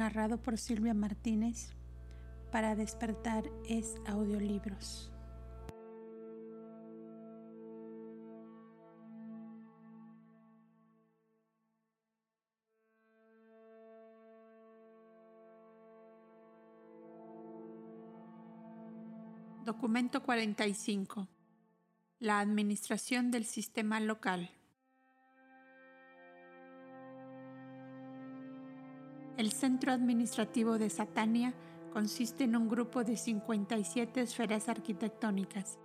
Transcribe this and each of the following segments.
narrado por Silvia Martínez. Para despertar es audiolibros. Documento 45. La administración del sistema local. El centro administrativo de Satania consiste en un grupo de 57 esferas arquitectónicas.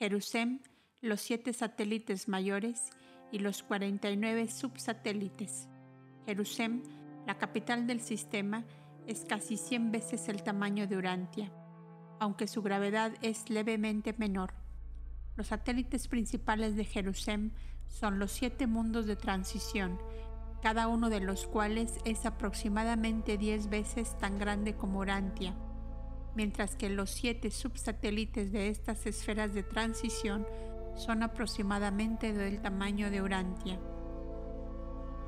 Jerusalén, los siete satélites mayores y los 49 subsatélites. Jerusalén, la capital del sistema, es casi 100 veces el tamaño de Urantia, aunque su gravedad es levemente menor. Los satélites principales de Jerusalén son los siete mundos de transición, cada uno de los cuales es aproximadamente 10 veces tan grande como Urantia, mientras que los siete subsatélites de estas esferas de transición son aproximadamente del tamaño de Urantia.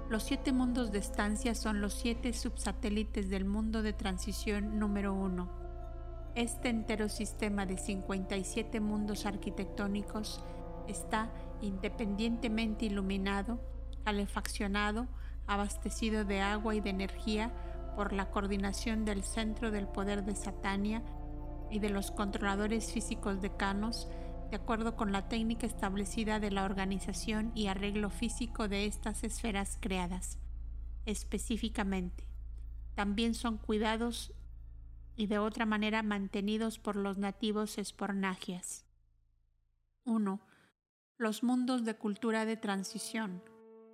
Los siete mundos de estancia son los siete subsatélites del mundo de transición número 1. Este entero sistema de 57 mundos arquitectónicos está independientemente iluminado, calefaccionado, abastecido de agua y de energía por la coordinación del Centro del Poder de Satania y de los controladores físicos decanos, de acuerdo con la técnica establecida de la organización y arreglo físico de estas esferas creadas. Específicamente, también son cuidados y de otra manera mantenidos por los nativos espornagias. 1. Los mundos de cultura de transición.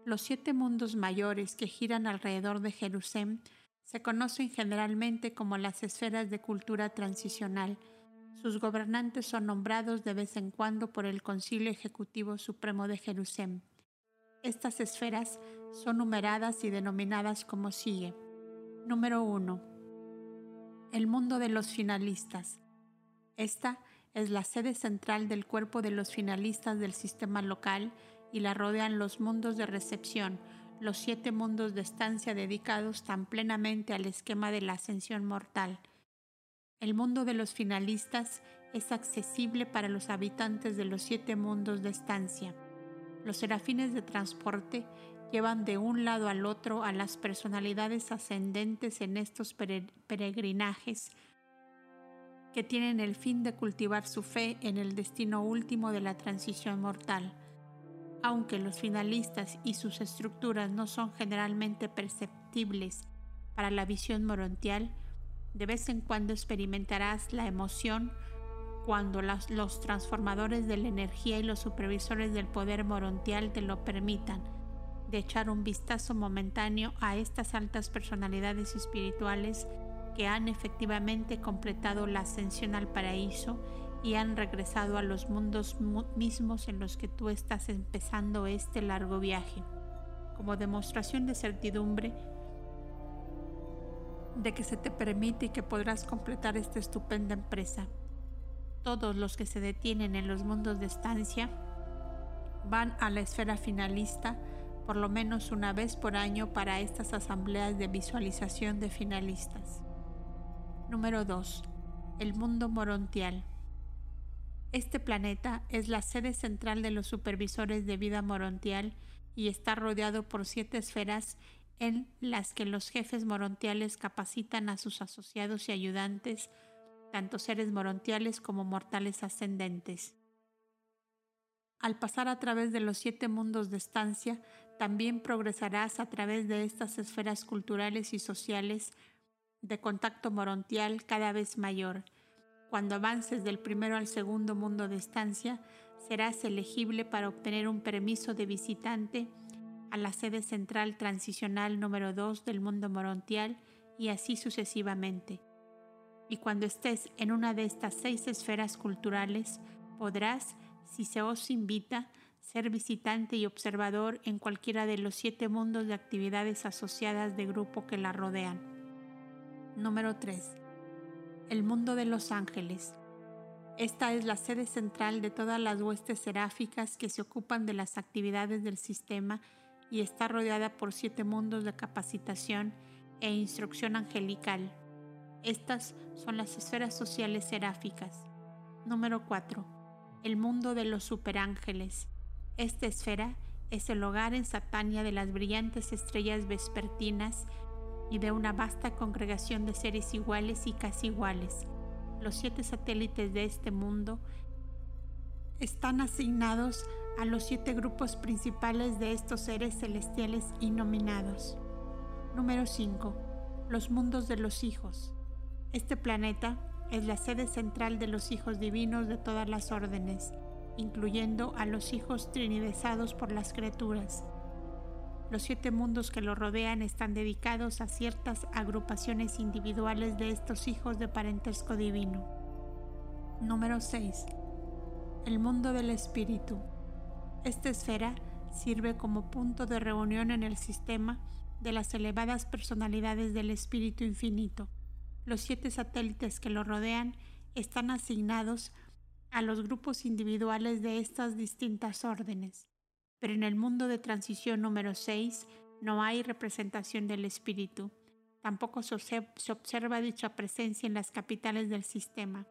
Los siete mundos mayores que giran alrededor de Jerusalén se conocen generalmente como las esferas de cultura transicional. Sus gobernantes son nombrados de vez en cuando por el Concilio Ejecutivo Supremo de Jerusalén. Estas esferas son numeradas y denominadas como sigue. Número 1. El mundo de los finalistas. Esta es la sede central del cuerpo de los finalistas del sistema local y la rodean los mundos de recepción, los siete mundos de estancia dedicados tan plenamente al esquema de la ascensión mortal. El mundo de los finalistas es accesible para los habitantes de los siete mundos de estancia. Los serafines de transporte llevan de un lado al otro a las personalidades ascendentes en estos peregrinajes que tienen el fin de cultivar su fe en el destino último de la transición mortal. Aunque los finalistas y sus estructuras no son generalmente perceptibles para la visión morontial, de vez en cuando experimentarás la emoción cuando los transformadores de la energía y los supervisores del poder morontial te lo permitan, de echar un vistazo momentáneo a estas altas personalidades espirituales que han efectivamente completado la ascensión al paraíso y han regresado a los mundos mismos en los que tú estás empezando este largo viaje, como demostración de certidumbre de que se te permite y que podrás completar esta estupenda empresa. Todos los que se detienen en los mundos de estancia van a la esfera finalista por lo menos una vez por año para estas asambleas de visualización de finalistas. Número 2. El mundo morontial. Este planeta es la sede central de los supervisores de vida morontial y está rodeado por siete esferas en las que los jefes morontiales capacitan a sus asociados y ayudantes, tanto seres morontiales como mortales ascendentes. Al pasar a través de los siete mundos de estancia, también progresarás a través de estas esferas culturales y sociales de contacto morontial cada vez mayor, cuando avances del primero al segundo mundo de estancia, serás elegible para obtener un permiso de visitante a la sede central transicional número 2 del mundo morontial y así sucesivamente. Y cuando estés en una de estas seis esferas culturales, podrás, si se os invita, ser visitante y observador en cualquiera de los siete mundos de actividades asociadas de grupo que la rodean. Número 3 el mundo de los ángeles. Esta es la sede central de todas las huestes seráficas que se ocupan de las actividades del sistema y está rodeada por siete mundos de capacitación e instrucción angelical. Estas son las esferas sociales seráficas. Número 4. El mundo de los superángeles. Esta esfera es el hogar en Satania de las brillantes estrellas vespertinas y de una vasta congregación de seres iguales y casi iguales. Los siete satélites de este mundo están asignados a los siete grupos principales de estos seres celestiales nominados. Número 5. Los mundos de los hijos. Este planeta es la sede central de los hijos divinos de todas las órdenes, incluyendo a los hijos trinidesados por las criaturas. Los siete mundos que lo rodean están dedicados a ciertas agrupaciones individuales de estos hijos de parentesco divino. Número 6. El mundo del espíritu. Esta esfera sirve como punto de reunión en el sistema de las elevadas personalidades del espíritu infinito. Los siete satélites que lo rodean están asignados a los grupos individuales de estas distintas órdenes pero en el mundo de transición número 6 no hay representación del espíritu. Tampoco se observa dicha presencia en las capitales del sistema.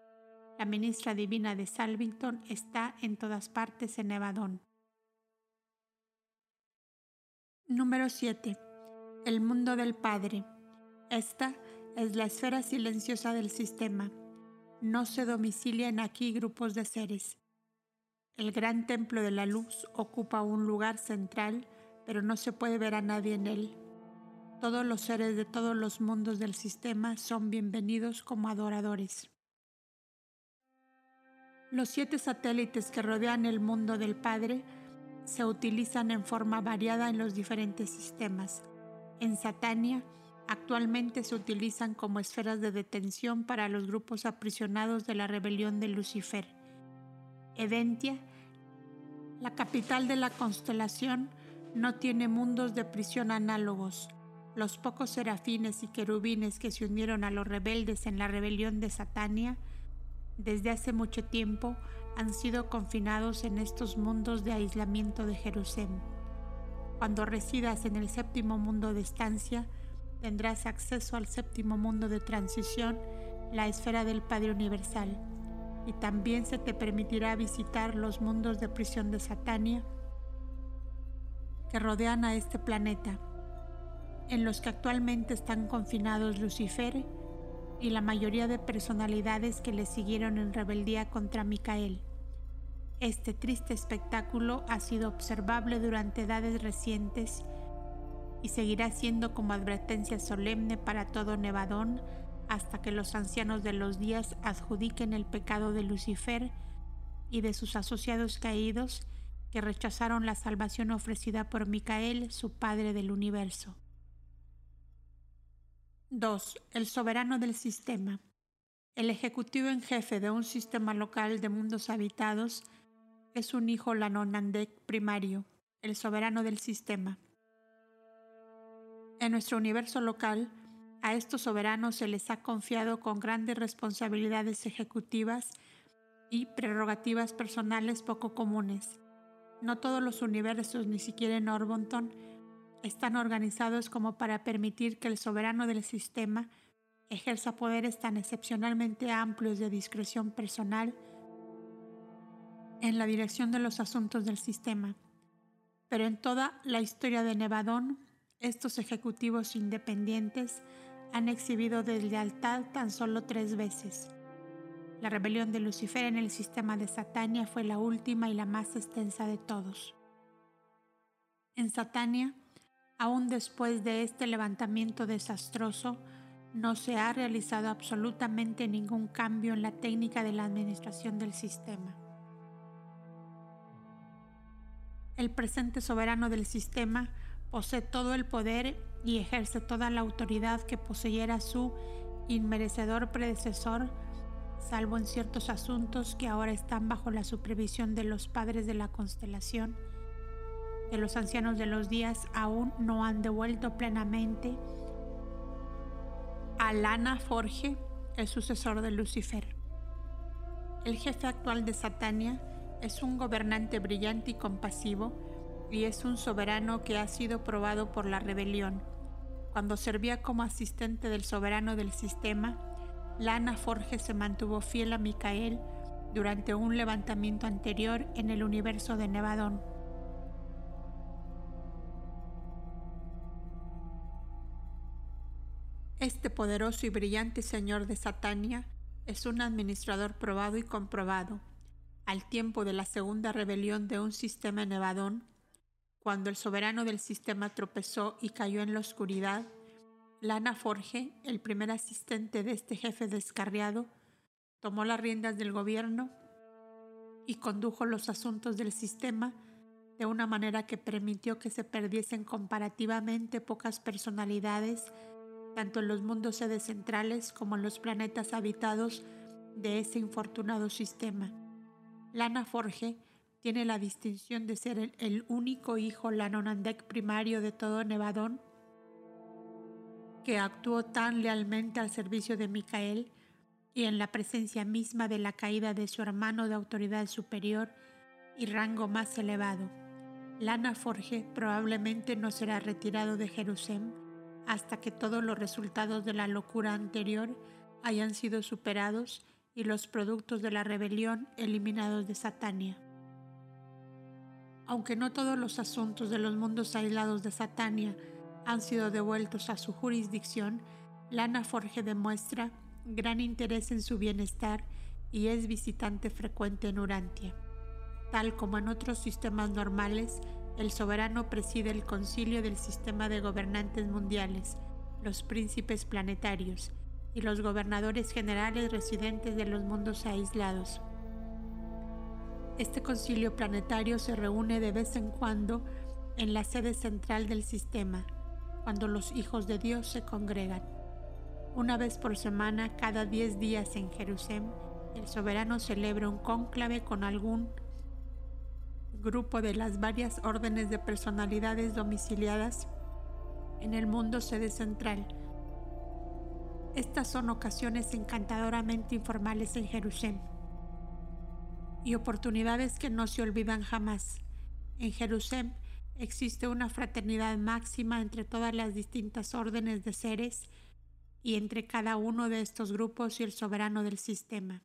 La ministra divina de Salvington está en todas partes en Nevadón. Número 7. El mundo del Padre. Esta es la esfera silenciosa del sistema. No se domicilian aquí grupos de seres. El gran templo de la luz ocupa un lugar central, pero no se puede ver a nadie en él. Todos los seres de todos los mundos del sistema son bienvenidos como adoradores. Los siete satélites que rodean el mundo del Padre se utilizan en forma variada en los diferentes sistemas. En Satania, actualmente se utilizan como esferas de detención para los grupos aprisionados de la rebelión de Lucifer. Eventia la capital de la constelación no tiene mundos de prisión análogos. Los pocos serafines y querubines que se unieron a los rebeldes en la rebelión de Satania desde hace mucho tiempo han sido confinados en estos mundos de aislamiento de Jerusalén. Cuando residas en el séptimo mundo de estancia, tendrás acceso al séptimo mundo de transición, la esfera del Padre Universal y también se te permitirá visitar los mundos de prisión de Satania que rodean a este planeta, en los que actualmente están confinados Lucifer y la mayoría de personalidades que le siguieron en rebeldía contra Micael. Este triste espectáculo ha sido observable durante edades recientes y seguirá siendo como advertencia solemne para todo Nevadón hasta que los ancianos de los días adjudiquen el pecado de Lucifer y de sus asociados caídos que rechazaron la salvación ofrecida por Micael, su Padre del universo. 2. El soberano del sistema. El ejecutivo en jefe de un sistema local de mundos habitados es un hijo Lanonandek primario, el soberano del sistema. En nuestro universo local, a estos soberanos se les ha confiado con grandes responsabilidades ejecutivas y prerrogativas personales poco comunes. No todos los universos, ni siquiera en Orbonton, están organizados como para permitir que el soberano del sistema ejerza poderes tan excepcionalmente amplios de discreción personal en la dirección de los asuntos del sistema. Pero en toda la historia de Nevadón, estos ejecutivos independientes han exhibido deslealtad tan solo tres veces. La rebelión de Lucifer en el sistema de Satania fue la última y la más extensa de todos. En Satania, aún después de este levantamiento desastroso, no se ha realizado absolutamente ningún cambio en la técnica de la administración del sistema. El presente soberano del sistema posee todo el poder y ejerce toda la autoridad que poseyera su inmerecedor predecesor, salvo en ciertos asuntos que ahora están bajo la supervisión de los padres de la constelación, de los ancianos de los días aún no han devuelto plenamente a Lana Forge, el sucesor de Lucifer. El jefe actual de Satania es un gobernante brillante y compasivo, y es un soberano que ha sido probado por la rebelión. Cuando servía como asistente del soberano del sistema, Lana Forge se mantuvo fiel a Micael durante un levantamiento anterior en el universo de Nevadón. Este poderoso y brillante señor de Satania es un administrador probado y comprobado. Al tiempo de la segunda rebelión de un sistema nevadón, cuando el soberano del sistema tropezó y cayó en la oscuridad, Lana Forge, el primer asistente de este jefe descarriado, tomó las riendas del gobierno y condujo los asuntos del sistema de una manera que permitió que se perdiesen comparativamente pocas personalidades, tanto en los mundos sedes centrales como en los planetas habitados de ese infortunado sistema. Lana Forge tiene la distinción de ser el, único hijo Lanonandek primario de todo Nevadón que actuó tan lealmente al servicio de Micael y en la presencia misma de la caída de su hermano de autoridad superior y rango más elevado. Lana Forge probablemente no será retirado de Jerusalén hasta que todos los resultados de la locura anterior hayan sido superados y los productos de la rebelión eliminados de Satania. Aunque no todos los asuntos de los mundos aislados de Satania han sido devueltos a su jurisdicción, Lana Forge demuestra gran interés en su bienestar y es visitante frecuente en Urantia. Tal como en otros sistemas normales, el soberano preside el concilio del sistema de gobernantes mundiales, los príncipes planetarios y los gobernadores generales residentes de los mundos aislados. Este concilio planetario se reúne de vez en cuando en la sede central del sistema, cuando los hijos de Dios se congregan. Una vez por semana, cada diez días en Jerusalén, el soberano celebra un cónclave con algún grupo de las varias órdenes de personalidades domiciliadas en el mundo sede central. Estas son ocasiones encantadoramente informales en Jerusalén y oportunidades que no se olvidan jamás. En Jerusalén existe una fraternidad máxima entre todas las distintas órdenes de seres y entre cada uno de estos grupos y el soberano del sistema.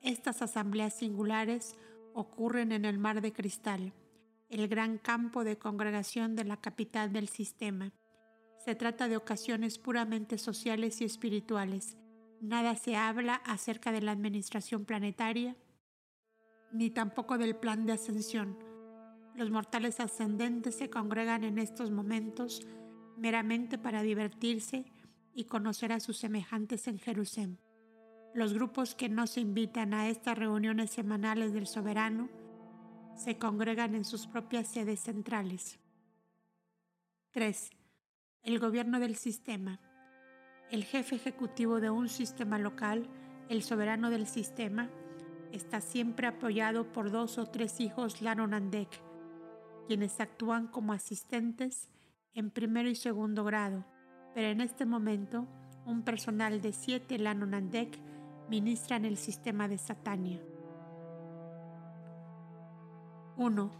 Estas asambleas singulares ocurren en el mar de cristal, el gran campo de congregación de la capital del sistema. Se trata de ocasiones puramente sociales y espirituales. Nada se habla acerca de la administración planetaria, ni tampoco del plan de ascensión los mortales ascendentes se congregan en estos momentos meramente para divertirse y conocer a sus semejantes en Jerusalén. Los grupos que no se invitan a estas reuniones semanales del soberano se congregan en sus propias sedes centrales. 3. El gobierno del sistema. El jefe ejecutivo de un sistema local, el soberano del sistema, está siempre apoyado por dos o tres hijos Lanonandek, quienes actúan como asistentes en primero y segundo grado, pero en este momento un personal de siete Lanonandek ministra en el sistema de Satania. 1.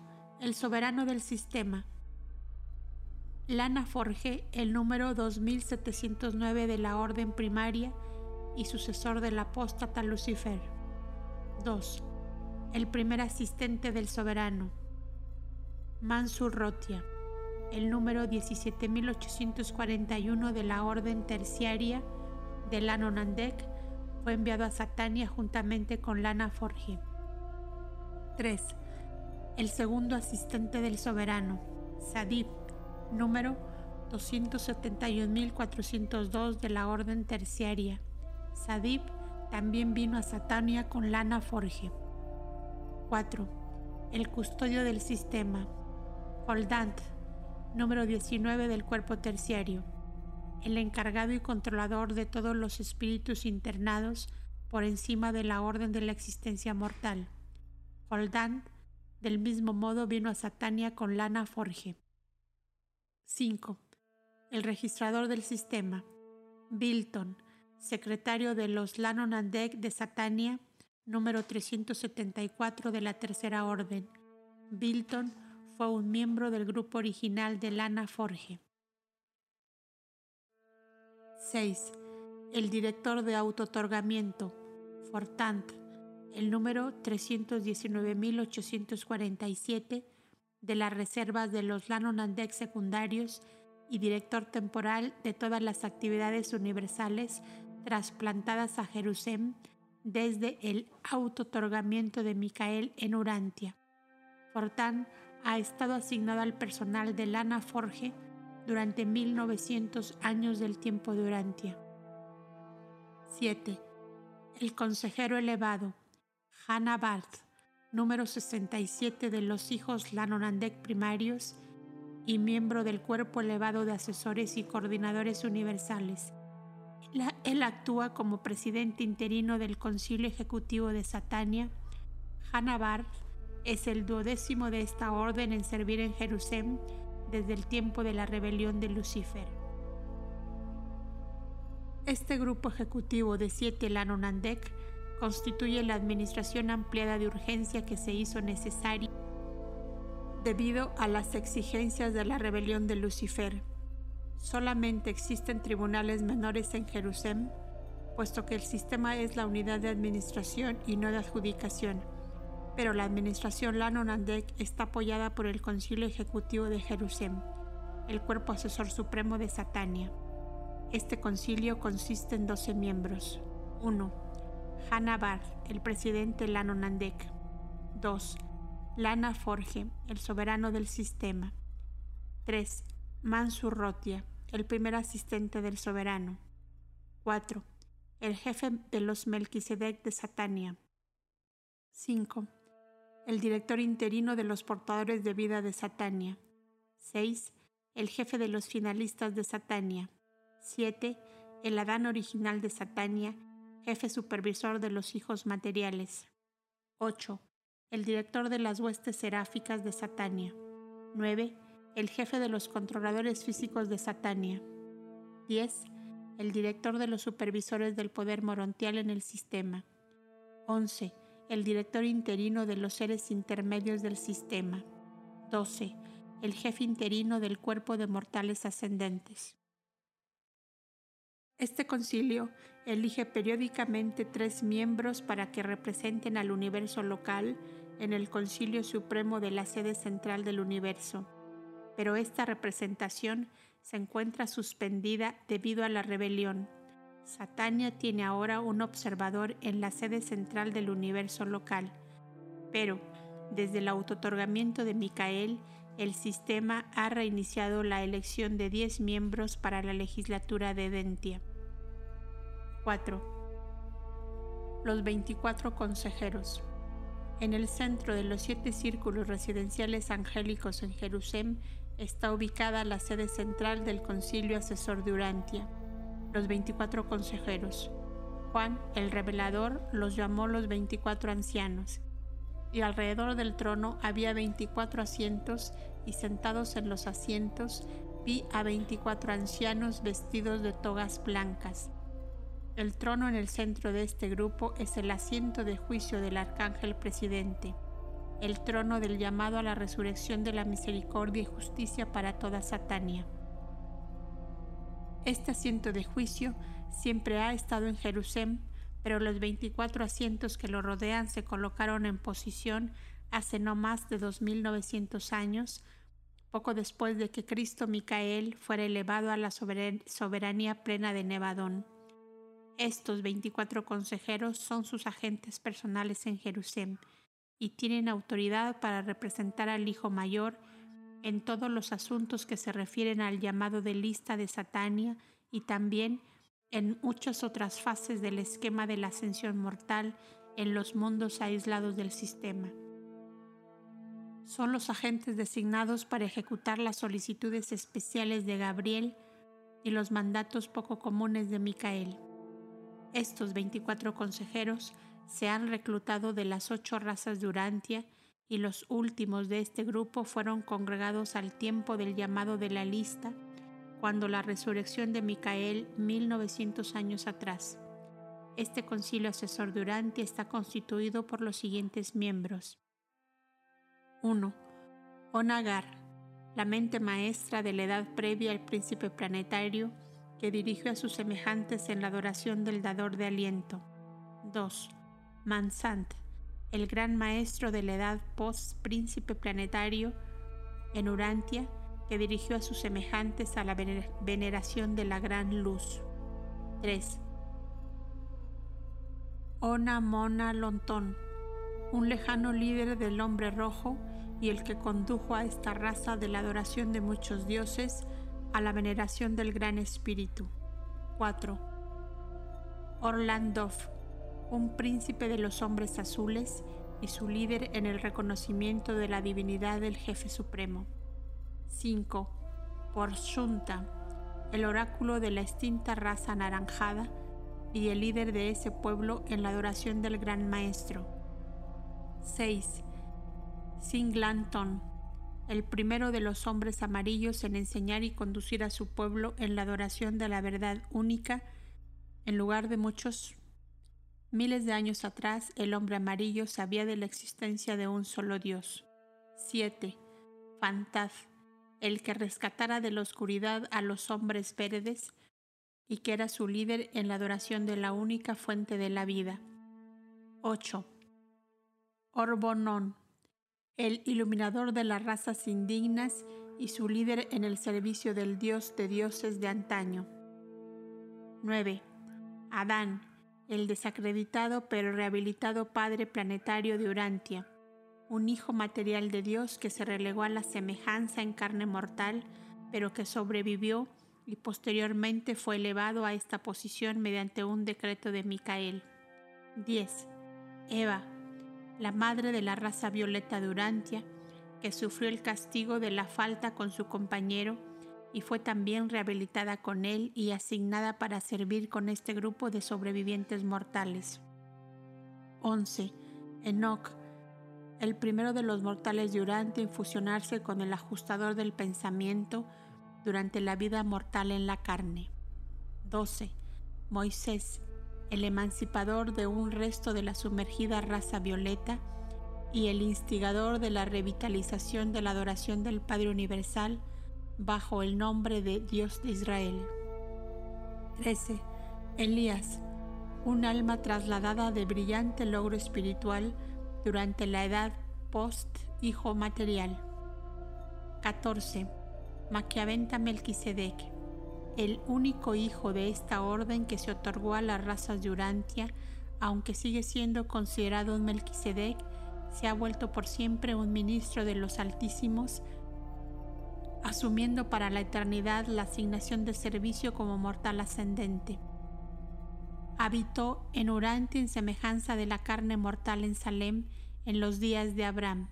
El soberano del sistema. Lana Forge, el número 2709 de la orden primaria y sucesor del apóstata Lucifer. 2. El primer asistente del soberano. Mansur Rotia, el número 17841 de la Orden Terciaria de Lanonandek, fue enviado a Satania juntamente con Lana Forge. 3. El segundo asistente del soberano, Sadib, número 271.402 de la Orden Terciaria. Sadib también vino a Satania con Lana Forge. 4. El custodio del sistema, Holdant, número 19 del cuerpo terciario, el encargado y controlador de todos los espíritus internados por encima de la orden de la existencia mortal. Holdant, del mismo modo, vino a Satania con Lana Forge. 5. El registrador del sistema. Bilton, secretario de los Lanonandek de Satania, número 374 de la Tercera Orden. Bilton fue un miembro del grupo original de Lana Forge. 6. El director de autotorgamiento, Fortant, el número 319.847 de las reservas de los Lanonandek secundarios y director temporal de todas las actividades universales trasplantadas a Jerusalén desde el autotorgamiento de Micael en Urantia. Fortán ha estado asignado al personal de Lana Forge durante 1900 años del tiempo de Urantia. 7. El consejero elevado, Hannah Barth, número 67 de los hijos Lanonandek primarios y miembro del cuerpo elevado de asesores y coordinadores universales. Él actúa como presidente interino del Concilio Ejecutivo de Satania. Hannah Barth es el duodécimo de esta orden en servir en Jerusalén desde el tiempo de la rebelión de Lucifer. Este grupo ejecutivo de siete Lanonandek constituye la administración ampliada de urgencia que se hizo necesaria debido a las exigencias de la rebelión de Lucifer. Solamente existen tribunales menores en Jerusalén, puesto que el sistema es la unidad de administración y no de adjudicación pero la administración Lanonandek está apoyada por el Concilio Ejecutivo de Jerusalén, el cuerpo asesor supremo de Satania. Este concilio consiste en 12 miembros. 1. Hannah Bar, el presidente Lanonandek. 2. Lana Forge, el soberano del sistema. 3. Mansur Rotia, el primer asistente del soberano. 4. El jefe de los Melquisedec de Satania. 5 el director interino de los portadores de vida de Satania. 6. El jefe de los finalistas de Satania. 7. El Adán original de Satania, jefe supervisor de los hijos materiales. 8. El director de las huestes seráficas de Satania. 9. El jefe de los controladores físicos de Satania. 10. El director de los supervisores del poder morontial en el sistema. 11 el director interino de los seres intermedios del sistema. 12. El jefe interino del cuerpo de mortales ascendentes. Este concilio elige periódicamente tres miembros para que representen al universo local en el concilio supremo de la sede central del universo, pero esta representación se encuentra suspendida debido a la rebelión Satania tiene ahora un observador en la sede central del universo local, pero desde el autotorgamiento de Micael, el sistema ha reiniciado la elección de 10 miembros para la legislatura de Dentia. 4. Los 24 consejeros. En el centro de los siete círculos residenciales angélicos en Jerusalén está ubicada la sede central del Concilio Asesor de Urantia los 24 consejeros. Juan, el revelador, los llamó los 24 ancianos. Y alrededor del trono había 24 asientos, y sentados en los asientos vi a 24 ancianos vestidos de togas blancas. El trono en el centro de este grupo es el asiento de juicio del arcángel presidente, el trono del llamado a la resurrección de la misericordia y justicia para toda Satania. Este asiento de juicio siempre ha estado en Jerusalén, pero los 24 asientos que lo rodean se colocaron en posición hace no más de 2900 años, poco después de que Cristo Micael fuera elevado a la soberanía plena de Nevadón. Estos 24 consejeros son sus agentes personales en Jerusalén y tienen autoridad para representar al Hijo Mayor en todos los asuntos que se refieren al llamado de lista de Satania y también en muchas otras fases del esquema de la ascensión mortal en los mundos aislados del sistema. Son los agentes designados para ejecutar las solicitudes especiales de Gabriel y los mandatos poco comunes de Micael. Estos 24 consejeros se han reclutado de las ocho razas de Urantia y los últimos de este grupo fueron congregados al tiempo del llamado de la lista, cuando la resurrección de Micael 1900 años atrás. Este concilio asesor durante está constituido por los siguientes miembros. 1. Onagar, la mente maestra de la edad previa al príncipe planetario, que dirigió a sus semejantes en la adoración del dador de aliento. 2. Mansant, el gran maestro de la edad post-príncipe planetario en Urantia, que dirigió a sus semejantes a la veneración de la gran luz. 3. Ona Mona Lontón, un lejano líder del hombre rojo y el que condujo a esta raza de la adoración de muchos dioses a la veneración del Gran Espíritu. 4. Orlandov, un príncipe de los hombres azules y su líder en el reconocimiento de la divinidad del Jefe Supremo. 5. Por Shunta, el oráculo de la extinta raza anaranjada y el líder de ese pueblo en la adoración del Gran Maestro. 6. Singlanton, el primero de los hombres amarillos en enseñar y conducir a su pueblo en la adoración de la verdad única, en lugar de muchos miles de años atrás el hombre amarillo sabía de la existencia de un solo Dios. 7. Fantaz, el que rescatara de la oscuridad a los hombres verdes y que era su líder en la adoración de la única fuente de la vida. 8. Orbonon, el iluminador de las razas indignas y su líder en el servicio del Dios de dioses de antaño. 9. Adán, el desacreditado pero rehabilitado padre planetario de Urantia, un hijo material de Dios que se relegó a la semejanza en carne mortal, pero que sobrevivió y posteriormente fue elevado a esta posición mediante un decreto de Micael. 10. Eva, la madre de la raza violeta de Urantia, que sufrió el castigo de la falta con su compañero y fue también rehabilitada con él y asignada para servir con este grupo de sobrevivientes mortales. 11. Enoch, el primero de los mortales de Urantia en fusionarse con el ajustador del pensamiento durante la vida mortal en la carne. 12. Moisés, el emancipador de un resto de la sumergida raza violeta y el instigador de la revitalización de la adoración del Padre Universal bajo el nombre de Dios de Israel. 13. Elías, un alma trasladada de brillante logro espiritual durante la edad post-hijo material. 14. Maquiaventa Melquisedec, el único hijo de esta orden que se otorgó a las razas de Urantia, aunque sigue siendo considerado un Melquisedec, se ha vuelto por siempre un ministro de los Altísimos, asumiendo para la eternidad la asignación de servicio como mortal ascendente. Habitó en Urantia en semejanza de la carne mortal en Salem en los días de Abraham.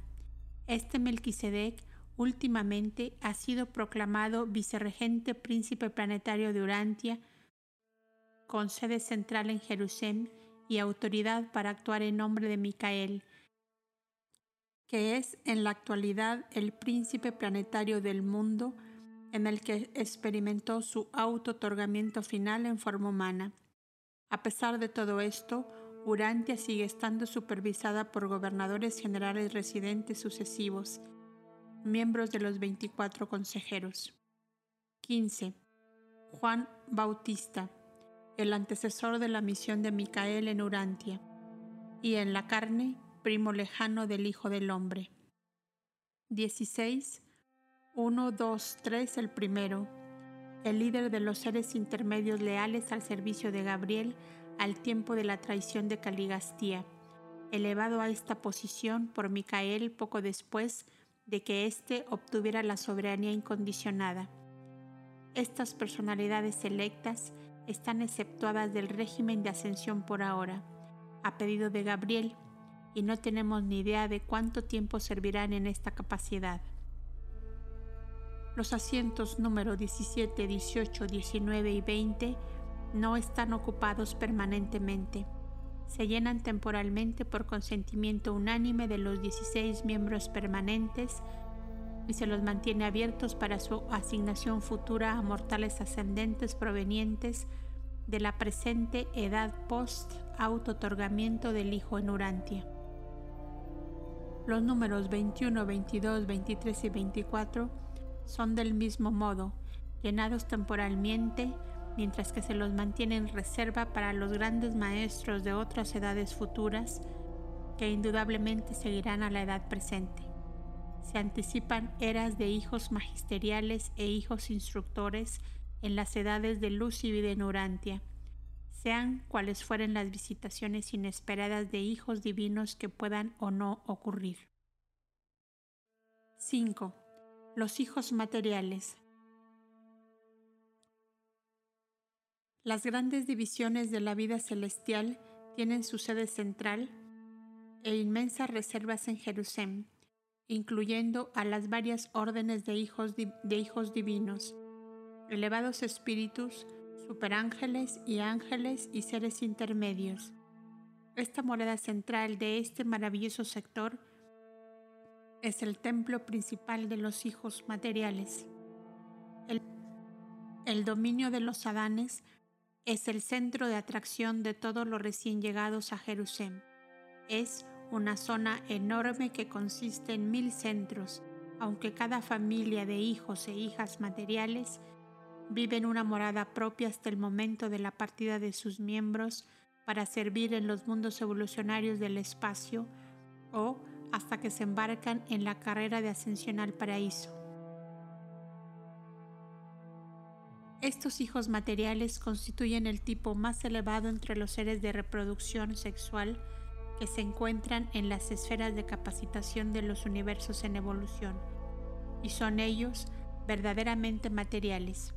Este Melquisedec Últimamente ha sido proclamado vicerregente príncipe planetario de Urantia, con sede central en Jerusalén y autoridad para actuar en nombre de Micael, que es en la actualidad el príncipe planetario del mundo en el que experimentó su auto-otorgamiento final en forma humana. A pesar de todo esto, Urantia sigue estando supervisada por gobernadores generales residentes sucesivos, miembros de los 24 consejeros. 15. Juan Bautista, el antecesor de la misión de Micael en Urantia, y en la carne, primo lejano del Hijo del Hombre. 16. 1, 2, 3, el primero, el líder de los seres intermedios leales al servicio de Gabriel al tiempo de la traición de Caligastía, elevado a esta posición por Micael poco después de que éste obtuviera la soberanía incondicionada. Estas personalidades electas están exceptuadas del régimen de ascensión por ahora, a pedido de Gabriel, y no tenemos ni idea de cuánto tiempo servirán en esta capacidad. Los asientos número 17, 18, 19 y 20 no están ocupados permanentemente se llenan temporalmente por consentimiento unánime de los 16 miembros permanentes y se los mantiene abiertos para su asignación futura a mortales ascendentes provenientes de la presente edad post-auto-otorgamiento del Hijo en Urantia. Los números 21, 22, 23 y 24 son del mismo modo, llenados temporalmente mientras que se los mantiene en reserva para los grandes maestros de otras edades futuras que indudablemente seguirán a la edad presente. Se anticipan eras de hijos magisteriales e hijos instructores en las edades de luz y vida en Urantia, sean cuales fueren las visitaciones inesperadas de hijos divinos que puedan o no ocurrir. 5. Los hijos materiales. Las grandes divisiones de la vida celestial tienen su sede central e inmensas reservas en Jerusalén, incluyendo a las varias órdenes de hijos, de hijos divinos, elevados espíritus, superángeles y ángeles y seres intermedios. Esta morada central de este maravilloso sector es el templo principal de los hijos materiales. El, el dominio de los Adanes es el centro de atracción de todos los recién llegados a Jerusalén. Es una zona enorme que consiste en mil centros, aunque cada familia de hijos e hijas materiales vive en una morada propia hasta el momento de la partida de sus miembros para servir en los mundos evolucionarios del espacio o hasta que se embarcan en la carrera de ascensión al paraíso. Estos hijos materiales constituyen el tipo más elevado entre los seres de reproducción sexual que se encuentran en las esferas de capacitación de los universos en evolución, y son ellos verdaderamente materiales.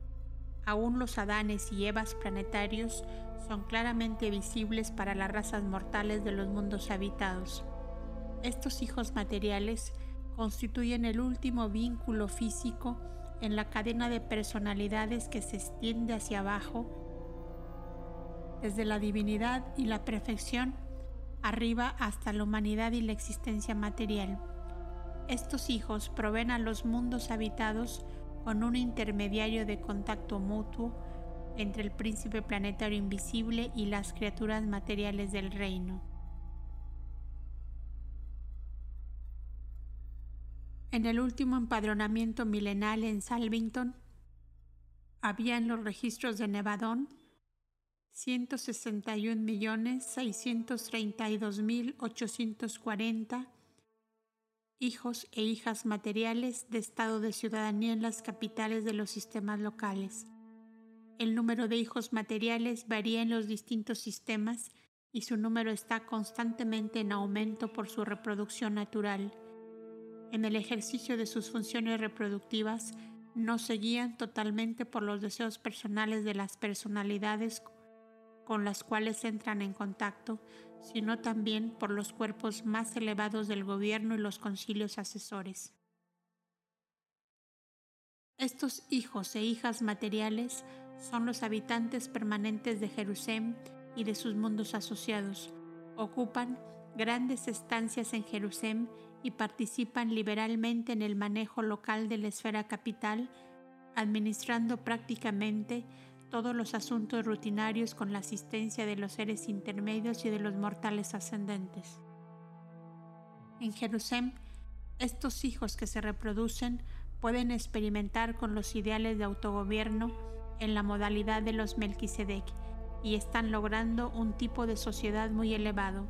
Aún los Adanes y Evas planetarios son claramente visibles para las razas mortales de los mundos habitados. Estos hijos materiales constituyen el último vínculo físico en la cadena de personalidades que se extiende hacia abajo, desde la divinidad y la perfección arriba hasta la humanidad y la existencia material. Estos hijos proveen a los mundos habitados con un intermediario de contacto mutuo entre el príncipe planetario invisible y las criaturas materiales del reino. En el último empadronamiento milenal en Salvington, había en los registros de Nevadón 161.632.840 hijos e hijas materiales de estado de ciudadanía en las capitales de los sistemas locales. El número de hijos materiales varía en los distintos sistemas y su número está constantemente en aumento por su reproducción natural. En el ejercicio de sus funciones reproductivas, no se guían totalmente por los deseos personales de las personalidades con las cuales entran en contacto, sino también por los cuerpos más elevados del gobierno y los concilios asesores. Estos hijos e hijas materiales son los habitantes permanentes de Jerusalén y de sus mundos asociados. Ocupan grandes estancias en Jerusalén y participan liberalmente en el manejo local de la esfera capital, administrando prácticamente todos los asuntos rutinarios con la asistencia de los seres intermedios y de los mortales ascendentes. En Jerusalén, estos hijos que se reproducen pueden experimentar con los ideales de autogobierno en la modalidad de los Melquisedec y están logrando un tipo de sociedad muy elevado.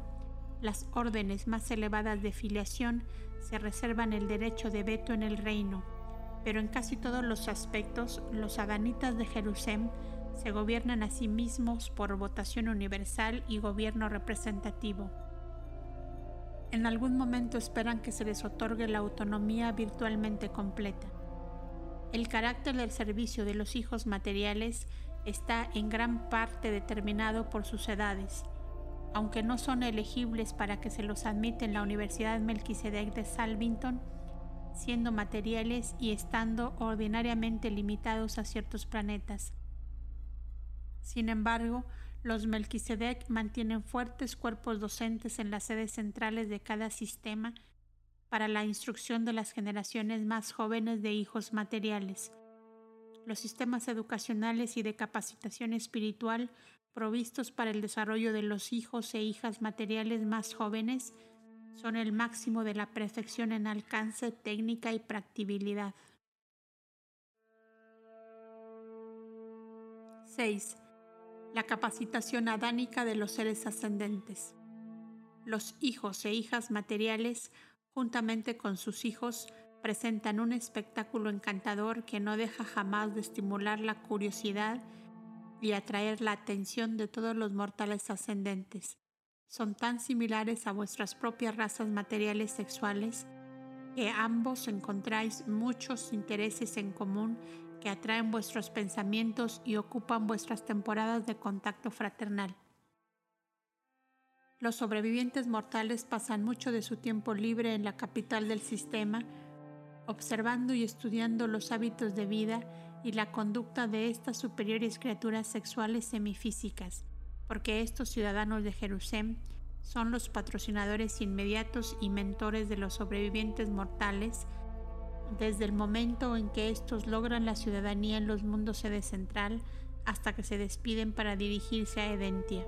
Las órdenes más elevadas de filiación se reservan el derecho de veto en el reino, pero en casi todos los aspectos los adanitas de Jerusalén se gobiernan a sí mismos por votación universal y gobierno representativo. En algún momento esperan que se les otorgue la autonomía virtualmente completa. El carácter del servicio de los hijos materiales está en gran parte determinado por sus edades, aunque no son elegibles para que se los admita en la Universidad Melquisedec de Salvington, siendo materiales y estando ordinariamente limitados a ciertos planetas. Sin embargo, los Melquisedec mantienen fuertes cuerpos docentes en las sedes centrales de cada sistema para la instrucción de las generaciones más jóvenes de hijos materiales. Los sistemas educacionales y de capacitación espiritual provistos para el desarrollo de los hijos e hijas materiales más jóvenes son el máximo de la perfección en alcance, técnica y practibilidad. 6. La capacitación adánica de los seres ascendentes. Los hijos e hijas materiales, juntamente con sus hijos, presentan un espectáculo encantador que no deja jamás de estimular la curiosidad y atraer la atención de todos los mortales ascendentes. Son tan similares a vuestras propias razas materiales sexuales que ambos encontráis muchos intereses en común que atraen vuestros pensamientos y ocupan vuestras temporadas de contacto fraternal. Los sobrevivientes mortales pasan mucho de su tiempo libre en la capital del sistema, observando y estudiando los hábitos de vida y la conducta de estas superiores criaturas sexuales semifísicas, porque estos ciudadanos de Jerusalén son los patrocinadores inmediatos y mentores de los sobrevivientes mortales desde el momento en que estos logran la ciudadanía en los mundos sede central hasta que se despiden para dirigirse a Edentia.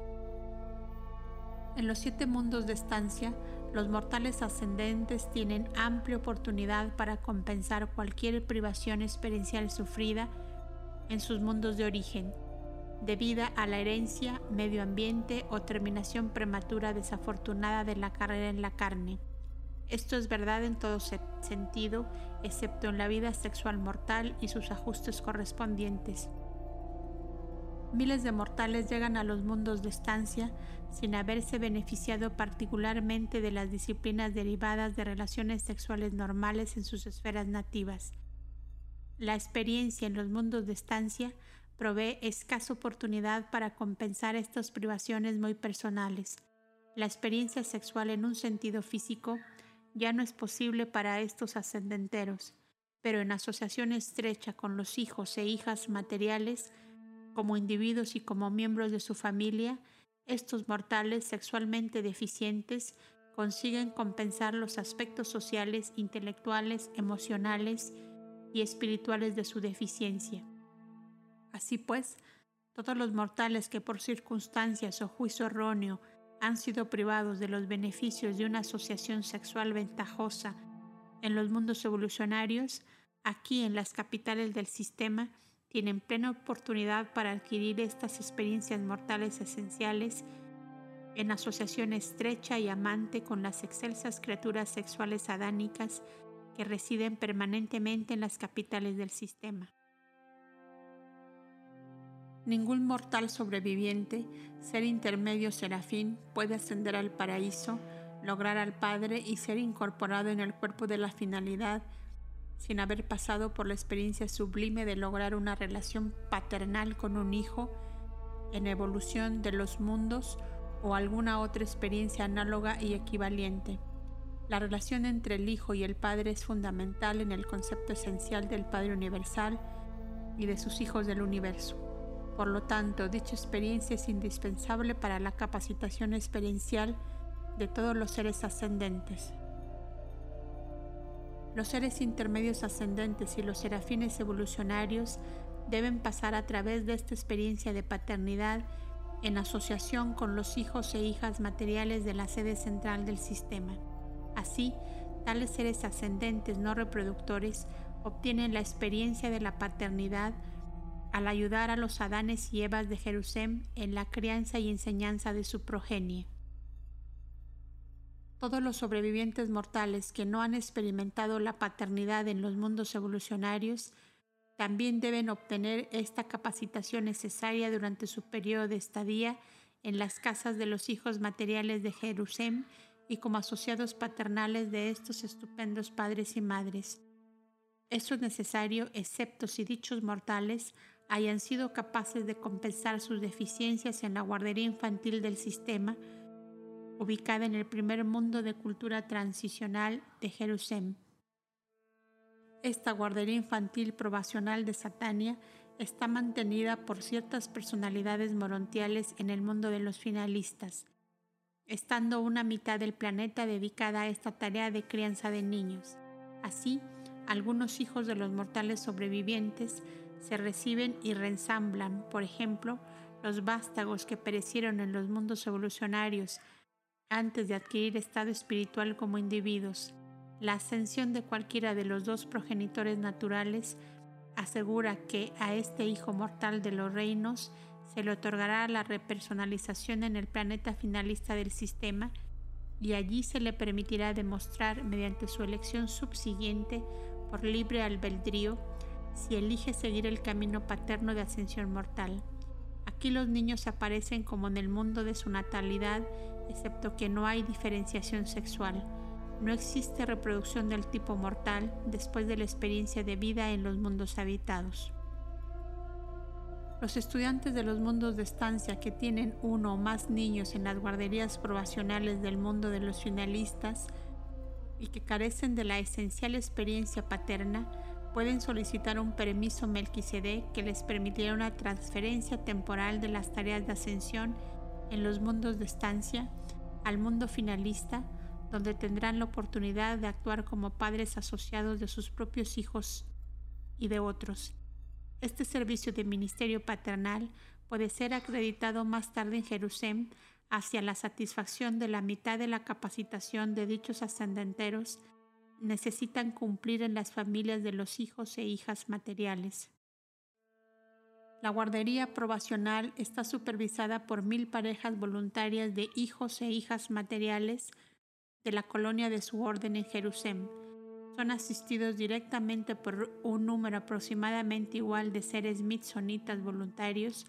En los siete mundos de estancia, los mortales ascendentes tienen amplia oportunidad para compensar cualquier privación experiencial sufrida en sus mundos de origen, debida a la herencia, medio ambiente o terminación prematura desafortunada de la carrera en la carne. Esto es verdad en todo sentido, excepto en la vida sexual mortal y sus ajustes correspondientes. Miles de mortales llegan a los mundos de estancia sin haberse beneficiado particularmente de las disciplinas derivadas de relaciones sexuales normales en sus esferas nativas. La experiencia en los mundos de estancia provee escasa oportunidad para compensar estas privaciones muy personales. La experiencia sexual en un sentido físico ya no es posible para estos ascendenteros, pero en asociación estrecha con los hijos e hijas materiales, como individuos y como miembros de su familia, estos mortales sexualmente deficientes consiguen compensar los aspectos sociales, intelectuales, emocionales y espirituales de su deficiencia. Así pues, todos los mortales que por circunstancias o juicio erróneo han sido privados de los beneficios de una asociación sexual ventajosa en los mundos evolucionarios, aquí en las capitales del sistema, tienen plena oportunidad para adquirir estas experiencias mortales esenciales en asociación estrecha y amante con las excelsas criaturas sexuales adánicas que residen permanentemente en las capitales del sistema. Ningún mortal sobreviviente, ser intermedio serafín, puede ascender al paraíso, lograr al Padre y ser incorporado en el cuerpo de la finalidad sin haber pasado por la experiencia sublime de lograr una relación paternal con un hijo en evolución de los mundos o alguna otra experiencia análoga y equivalente. La relación entre el Hijo y el Padre es fundamental en el concepto esencial del Padre Universal y de sus hijos del universo. Por lo tanto, dicha experiencia es indispensable para la capacitación experiencial de todos los seres ascendentes. Los seres intermedios ascendentes y los serafines evolucionarios deben pasar a través de esta experiencia de paternidad en asociación con los hijos e hijas materiales de la sede central del sistema. Así, tales seres ascendentes no reproductores obtienen la experiencia de la paternidad al ayudar a los Adanes y Evas de Jerusalén en la crianza y enseñanza de su progenie. Todos los sobrevivientes mortales que no han experimentado la paternidad en los mundos evolucionarios también deben obtener esta capacitación necesaria durante su periodo de estadía en las casas de los hijos materiales de Jerusalén y como asociados paternales de estos estupendos padres y madres. Esto es necesario excepto si dichos mortales hayan sido capaces de compensar sus deficiencias en la guardería infantil del sistema ubicada en el primer mundo de cultura transicional de Jerusalén. Esta guardería infantil probacional de Satania está mantenida por ciertas personalidades morontiales en el mundo de los finalistas, estando una mitad del planeta dedicada a esta tarea de crianza de niños. Así, algunos hijos de los mortales sobrevivientes se reciben y reensamblan, por ejemplo, los vástagos que perecieron en los mundos evolucionarios antes de adquirir estado espiritual como individuos. La ascensión de cualquiera de los dos progenitores naturales asegura que a este hijo mortal de los reinos Se le otorgará la repersonalización en el planeta finalista del sistema y allí se le permitirá demostrar mediante su elección subsiguiente por libre albedrío si elige seguir el camino paterno de ascensión mortal. Aquí los niños aparecen como en el mundo de su natalidad, excepto que no hay diferenciación sexual. No existe reproducción del tipo mortal después de la experiencia de vida en los mundos habitados. Los estudiantes de los mundos de estancia que tienen uno o más niños en las guarderías probacionales del mundo de los finalistas y que carecen de la esencial experiencia paterna pueden solicitar un permiso Melquisedec que les permitirá una transferencia temporal de las tareas de ascensión en los mundos de estancia al mundo finalista, donde tendrán la oportunidad de actuar como padres asociados de sus propios hijos y de otros. Este servicio de ministerio paternal puede ser acreditado más tarde en Jerusalén hacia la satisfacción de la mitad de la capacitación de dichos ascendenteros necesitan cumplir en las familias de los hijos e hijas materiales. La guardería probacional está supervisada por mil parejas voluntarias de hijos e hijas materiales de la colonia de su orden en Jerusalén. Son asistidos directamente por un número aproximadamente igual de seres mitsonitas voluntarios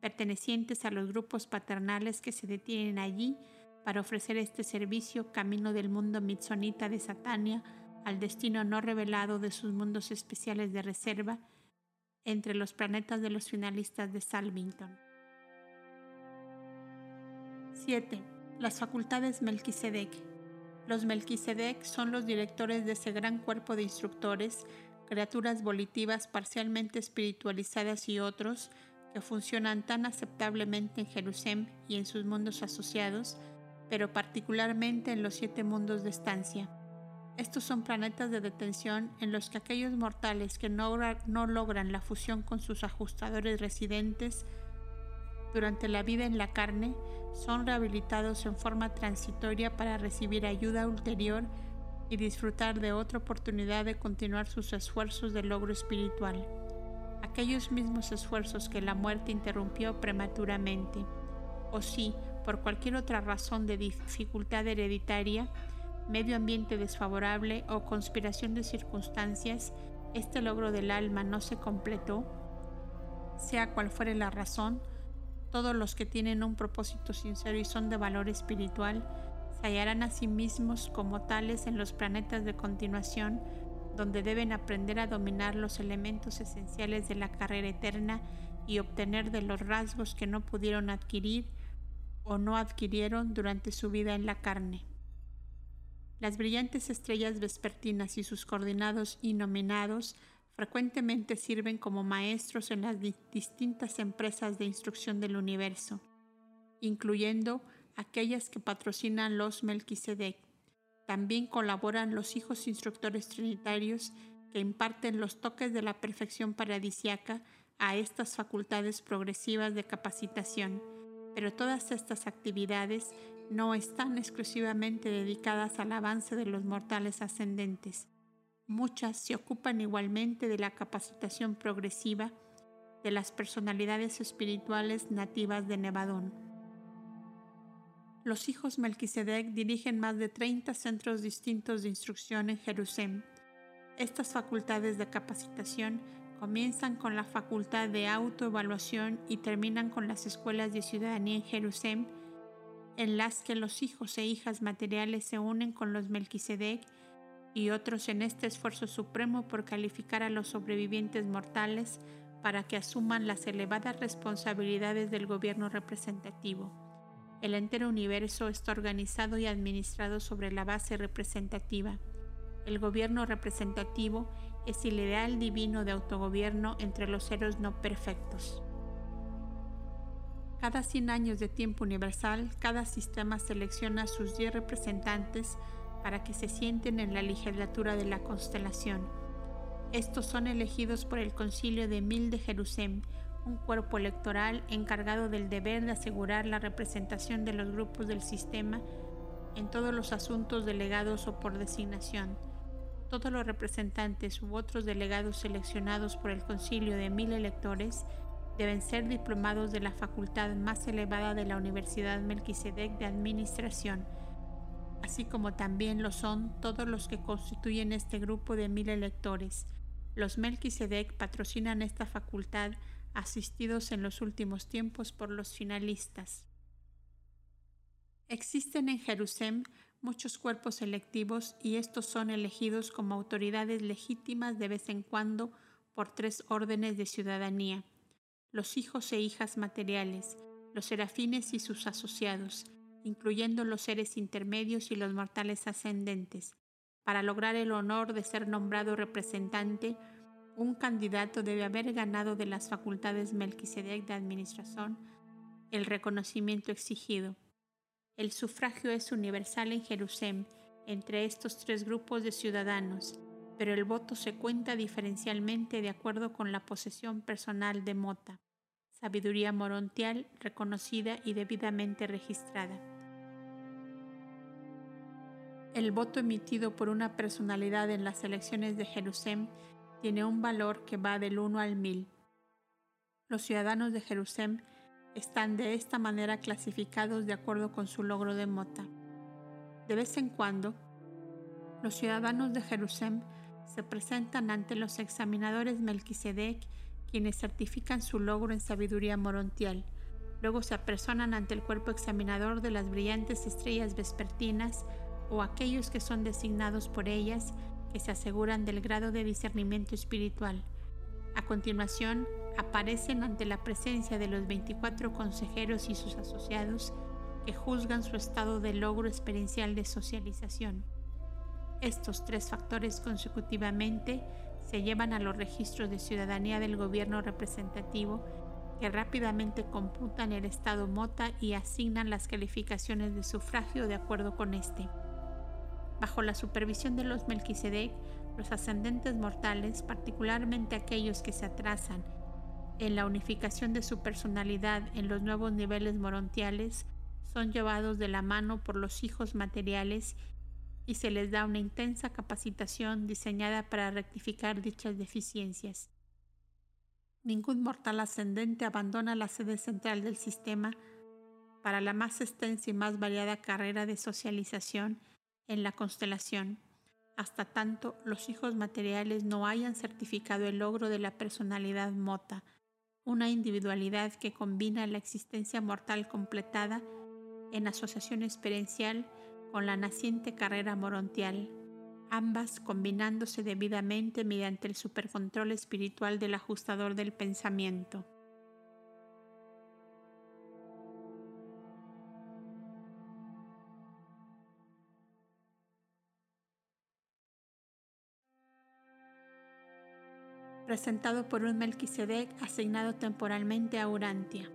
pertenecientes a los grupos paternales que se detienen allí para ofrecer este servicio camino del mundo mitsonita de Satania al destino no revelado de sus mundos especiales de reserva entre los planetas de los finalistas de Salvington. 7. Las facultades Melquisedec. Los Melquisedec son los directores de ese gran cuerpo de instructores, criaturas volitivas parcialmente espiritualizadas y otros que funcionan tan aceptablemente en Jerusalén y en sus mundos asociados, pero particularmente en los siete mundos de estancia. Estos son planetas de detención en los que aquellos mortales que no, logran la fusión con sus ajustadores residentes durante la vida en la carne son rehabilitados en forma transitoria para recibir ayuda ulterior y disfrutar de otra oportunidad de continuar sus esfuerzos de logro espiritual. Aquellos mismos esfuerzos que la muerte interrumpió prematuramente, o si, por cualquier otra razón de dificultad hereditaria, medio ambiente desfavorable o conspiración de circunstancias, este logro del alma no se completó, sea cual fuere la razón, todos los que tienen un propósito sincero y son de valor espiritual se hallarán a sí mismos como tales en los planetas de continuación, donde deben aprender a dominar los elementos esenciales de la carrera eterna y obtener de los rasgos que no pudieron adquirir o no adquirieron durante su vida en la carne. Las brillantes estrellas vespertinas y sus coordinados y frecuentemente sirven como maestros en las distintas empresas de instrucción del universo, incluyendo aquellas que patrocinan los Melquisedec. También colaboran los hijos instructores trinitarios que imparten los toques de la perfección paradisiaca a estas facultades progresivas de capacitación, pero todas estas actividades no están exclusivamente dedicadas al avance de los mortales ascendentes. Muchas se ocupan igualmente de la capacitación progresiva de las personalidades espirituales nativas de Nevadón. Los hijos Melquisedec dirigen más de 30 centros distintos de instrucción en Jerusalén. Estas facultades de capacitación comienzan con la facultad de autoevaluación y terminan con las escuelas de ciudadanía en Jerusalén en las que los hijos e hijas materiales se unen con los Melquisedec y otros en este esfuerzo supremo por calificar a los sobrevivientes mortales para que asuman las elevadas responsabilidades del gobierno representativo. El entero universo está organizado y administrado sobre la base representativa. El gobierno representativo es el ideal divino de autogobierno entre los seres no perfectos. Cada 100 años de tiempo universal, cada sistema selecciona a sus 10 representantes para que se sienten en la legislatura de la constelación. Estos son elegidos por el Concilio de Mil de Jerusalén, un cuerpo electoral encargado del deber de asegurar la representación de los grupos del sistema en todos los asuntos delegados o por designación. Todos los representantes u otros delegados seleccionados por el Concilio de Mil electores deben ser diplomados de la facultad más elevada de la Universidad Melquisedec de Administración, así como también lo son todos los que constituyen este grupo de mil electores. Los Melquisedec patrocinan esta facultad asistidos en los últimos tiempos por los finalistas. Existen en Jerusalén muchos cuerpos electivos y estos son elegidos como autoridades legítimas de vez en cuando por tres órdenes de ciudadanía, los hijos e hijas materiales, los serafines y sus asociados, incluyendo los seres intermedios y los mortales ascendentes. Para lograr el honor de ser nombrado representante, un candidato debe haber ganado de las facultades Melquisedec de administración el reconocimiento exigido. El sufragio es universal en Jerusalén entre estos tres grupos de ciudadanos, pero el voto se cuenta diferencialmente de acuerdo con la posesión personal de Mota, sabiduría morontial reconocida y debidamente registrada. El voto emitido por una personalidad en las elecciones de Jerusalén tiene un valor que va del 1 al 1000. Los ciudadanos de Jerusalén están de esta manera clasificados de acuerdo con su logro de mota. De vez en cuando, los ciudadanos de Jerusalén se presentan ante los examinadores Melquisedec, quienes certifican su logro en sabiduría morontial. Luego se apersonan ante el cuerpo examinador de las brillantes estrellas vespertinas o aquellos que son designados por ellas, que se aseguran del grado de discernimiento espiritual. A continuación, aparecen ante la presencia de los 24 consejeros y sus asociados que juzgan su estado de logro experiencial de socialización. Estos tres factores consecutivamente se llevan a los registros de ciudadanía del gobierno representativo que rápidamente computan el estado mota y asignan las calificaciones de sufragio de acuerdo con este. Bajo la supervisión de los Melquisedec, los ascendentes mortales, particularmente aquellos que se atrasan en la unificación de su personalidad en los nuevos niveles morontiales, son llevados de la mano por los hijos materiales y se les da una intensa capacitación diseñada para rectificar dichas deficiencias. Ningún mortal ascendente abandona la sede central del sistema para la más extensa y más variada carrera de socialización en la constelación, hasta tanto los hijos materiales no hayan certificado el logro de la personalidad mota, una individualidad que combina la existencia mortal completada en asociación experiencial con la naciente carrera morontial, ambas combinándose debidamente mediante el supercontrol espiritual del ajustador del pensamiento. Presentado por un Melquisedec asignado temporalmente a Urantia.